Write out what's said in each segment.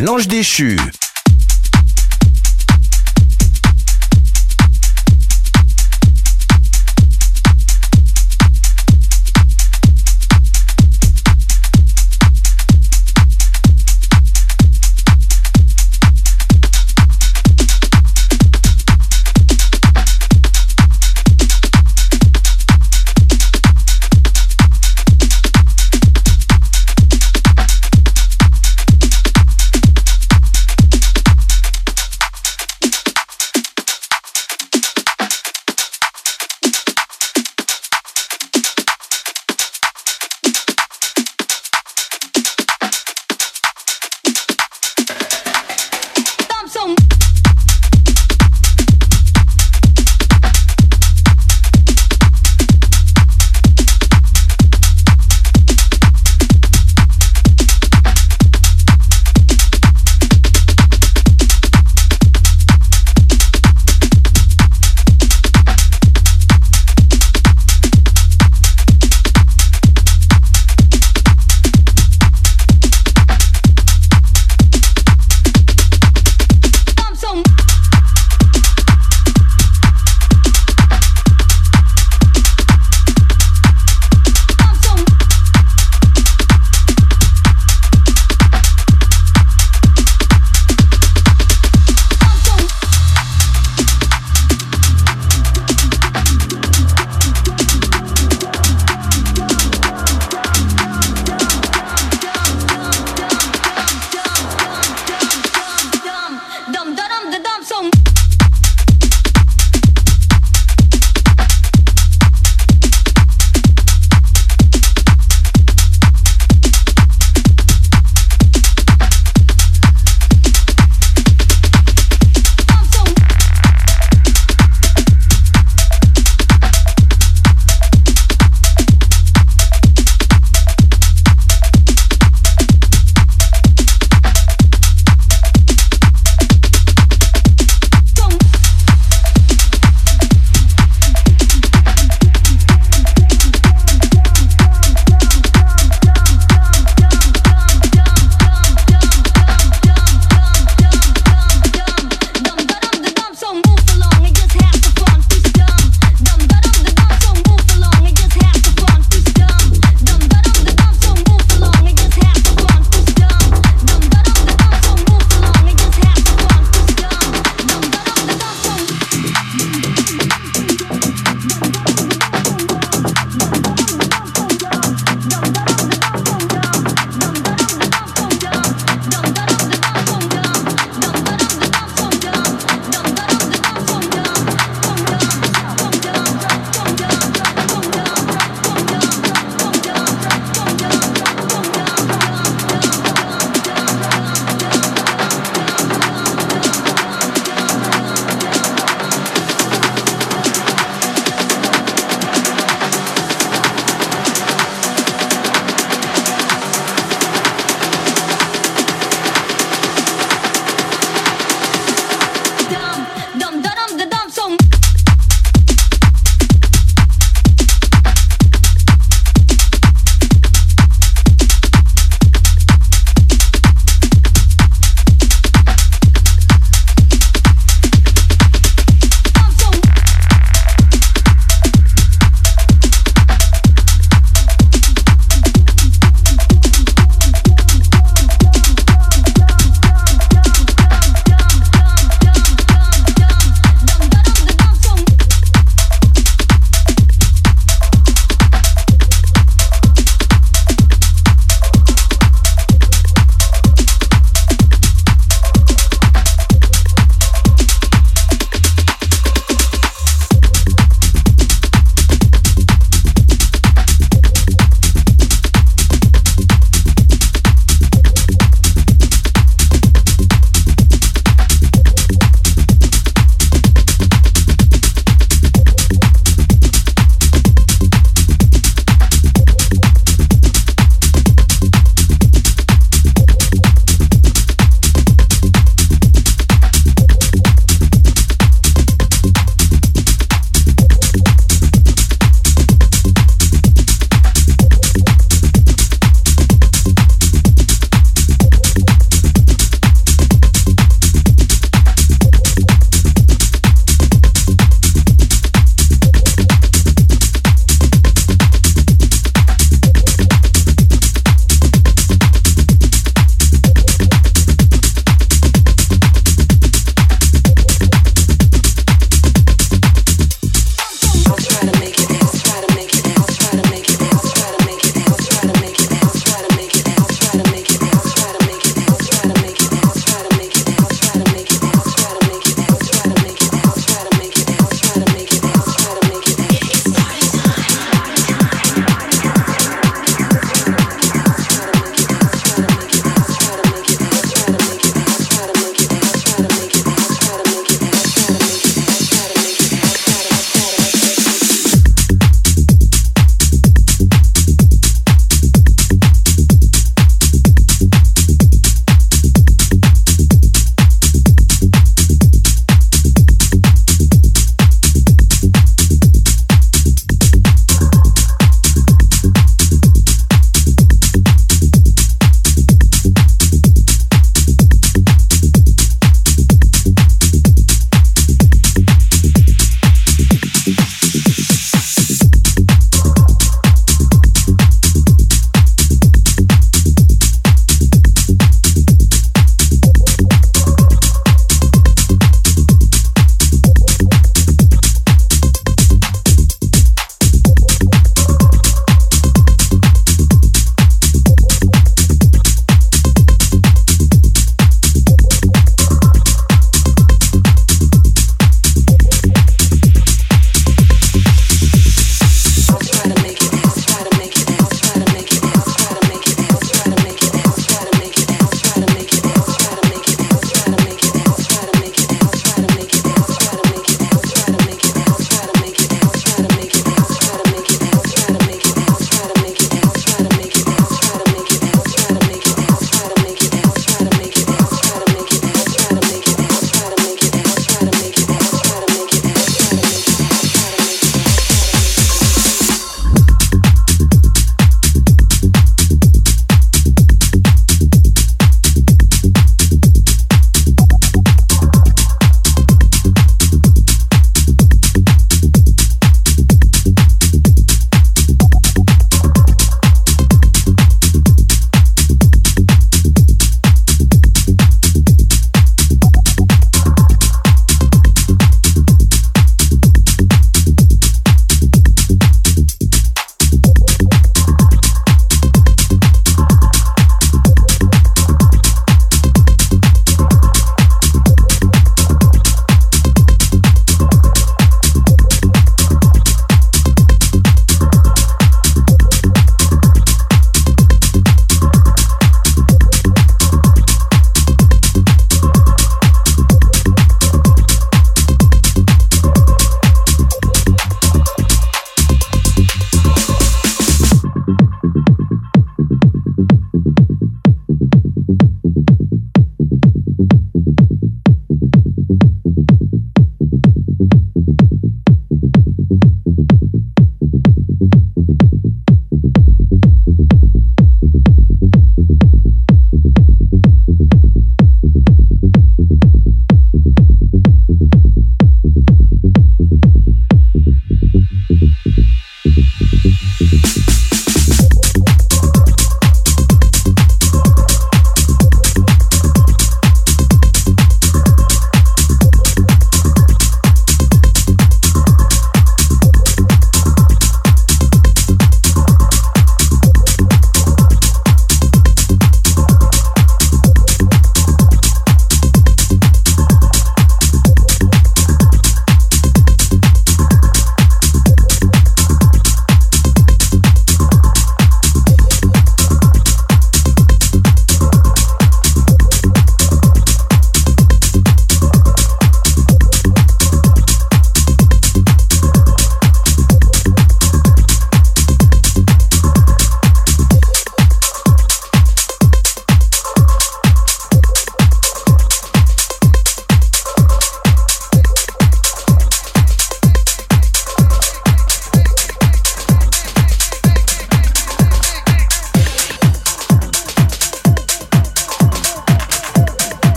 L'ange déchu.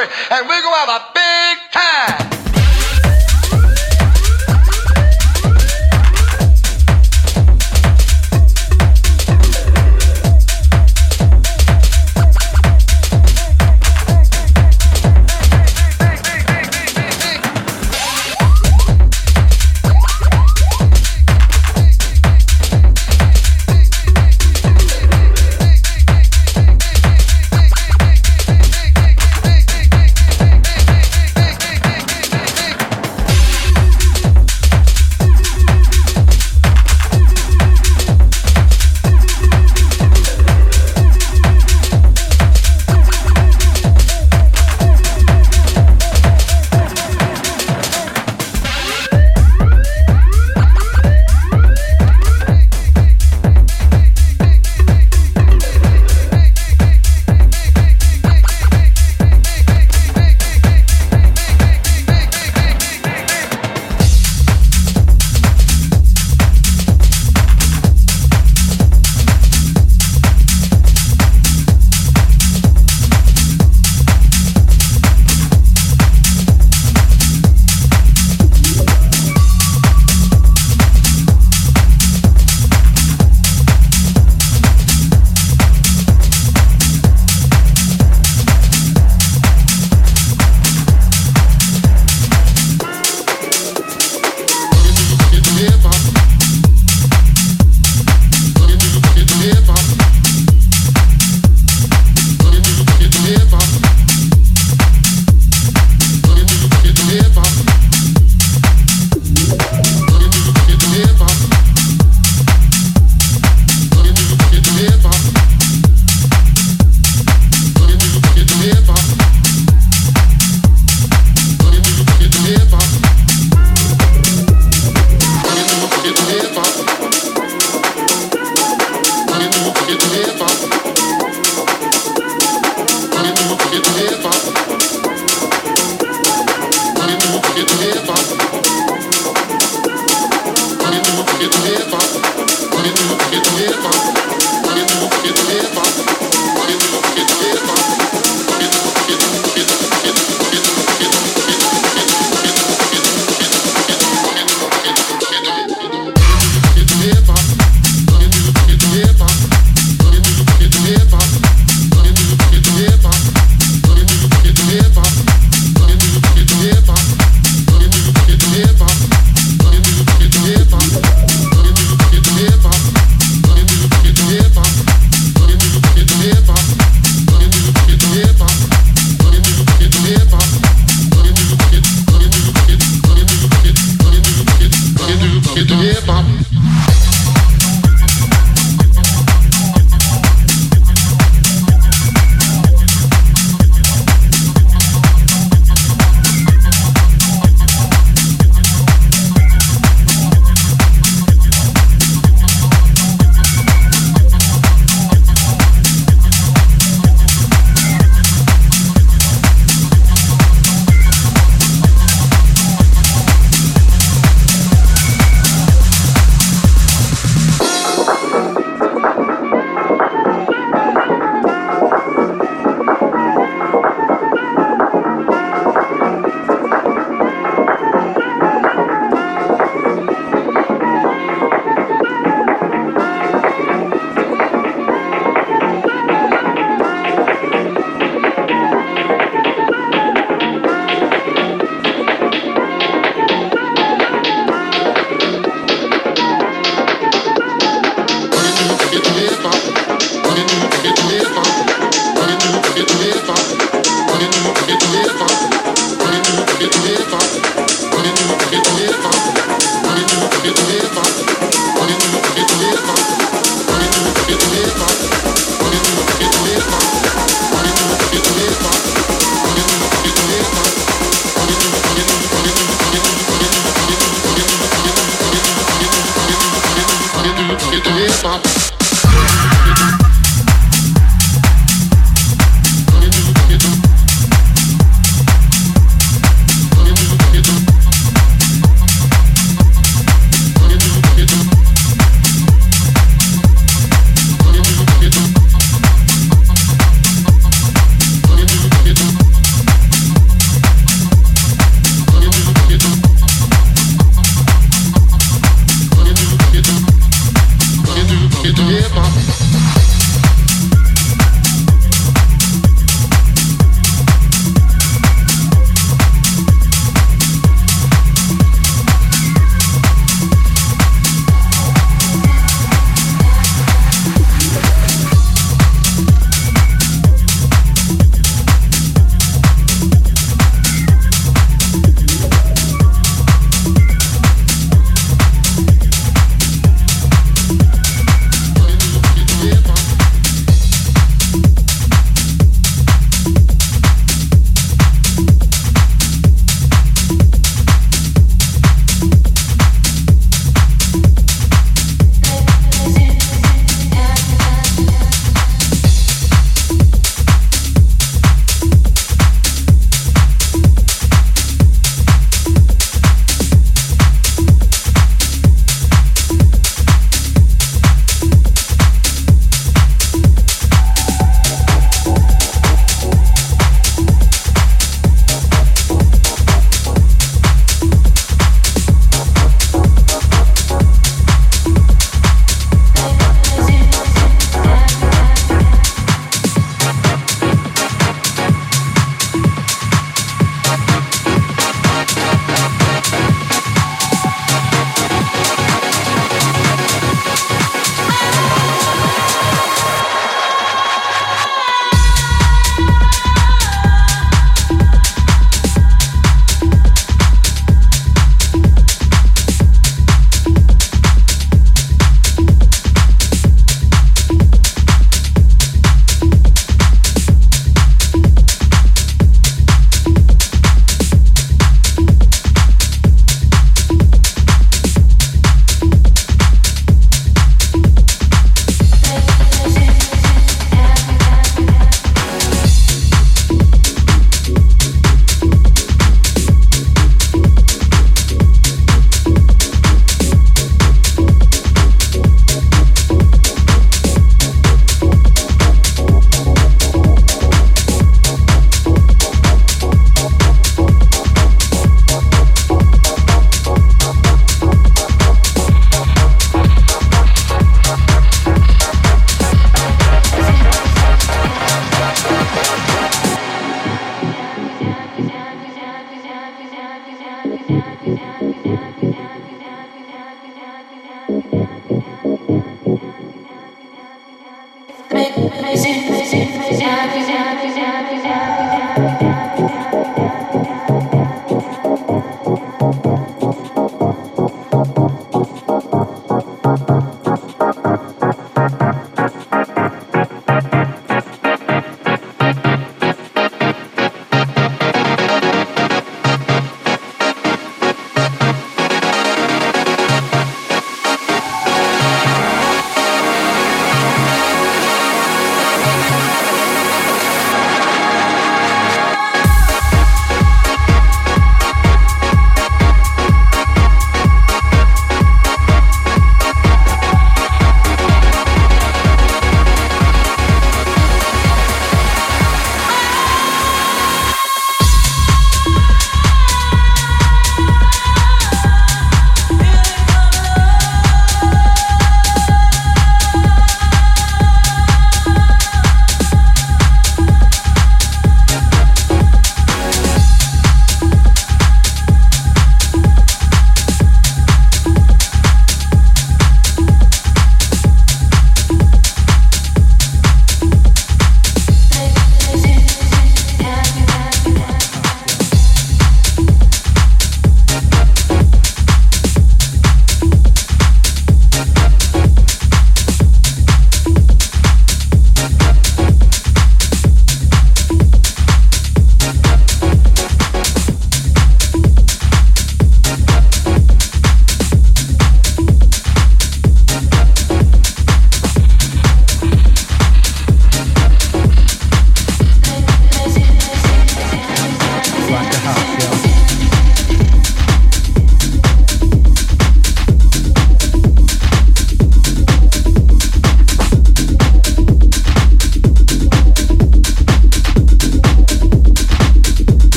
and we're going to have a big.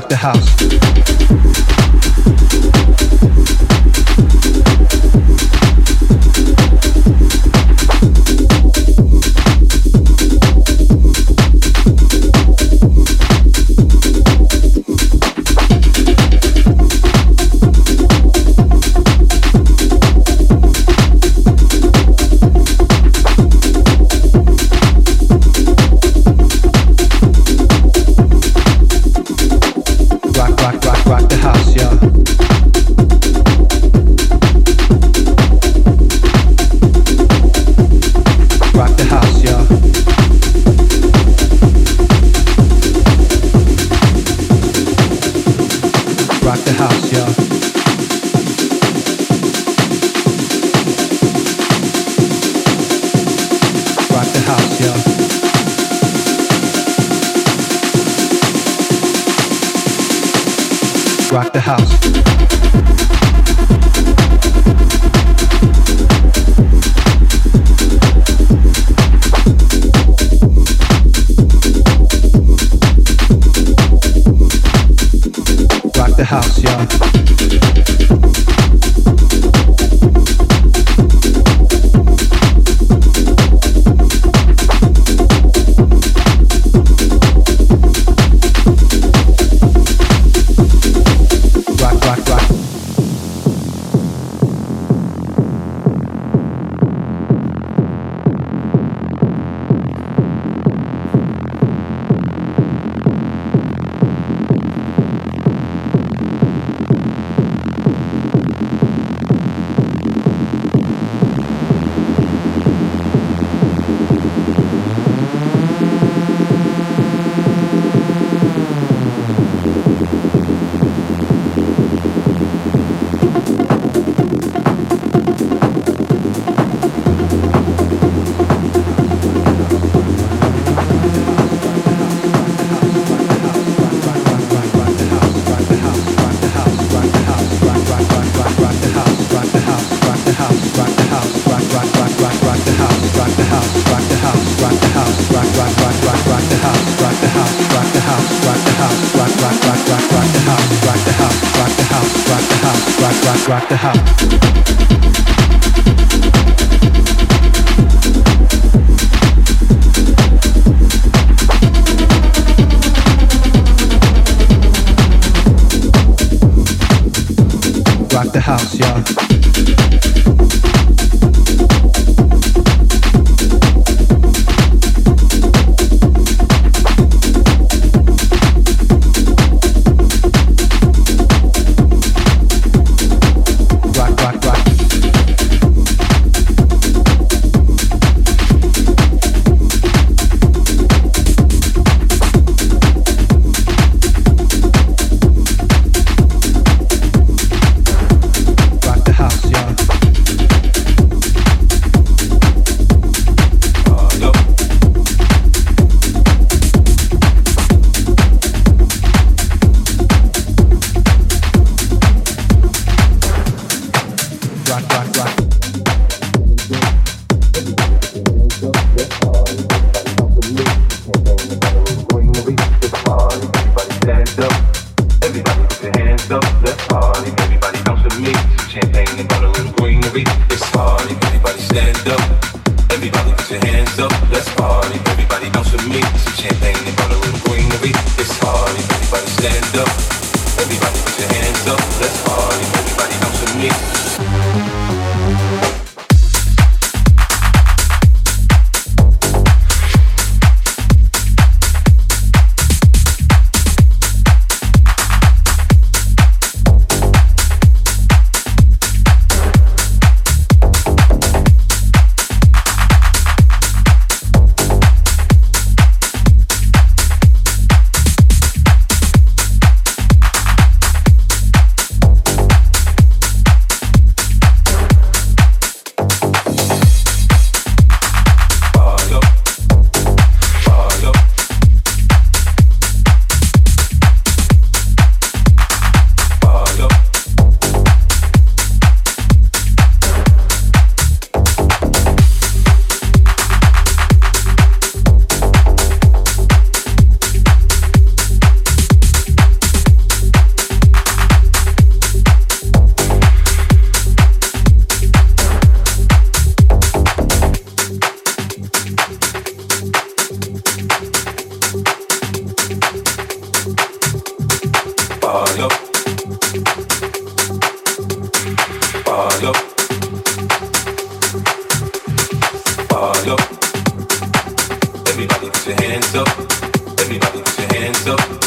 Dr. House. the house, y'all. rock the house. Everybody put your hands up. Everybody put your hands up.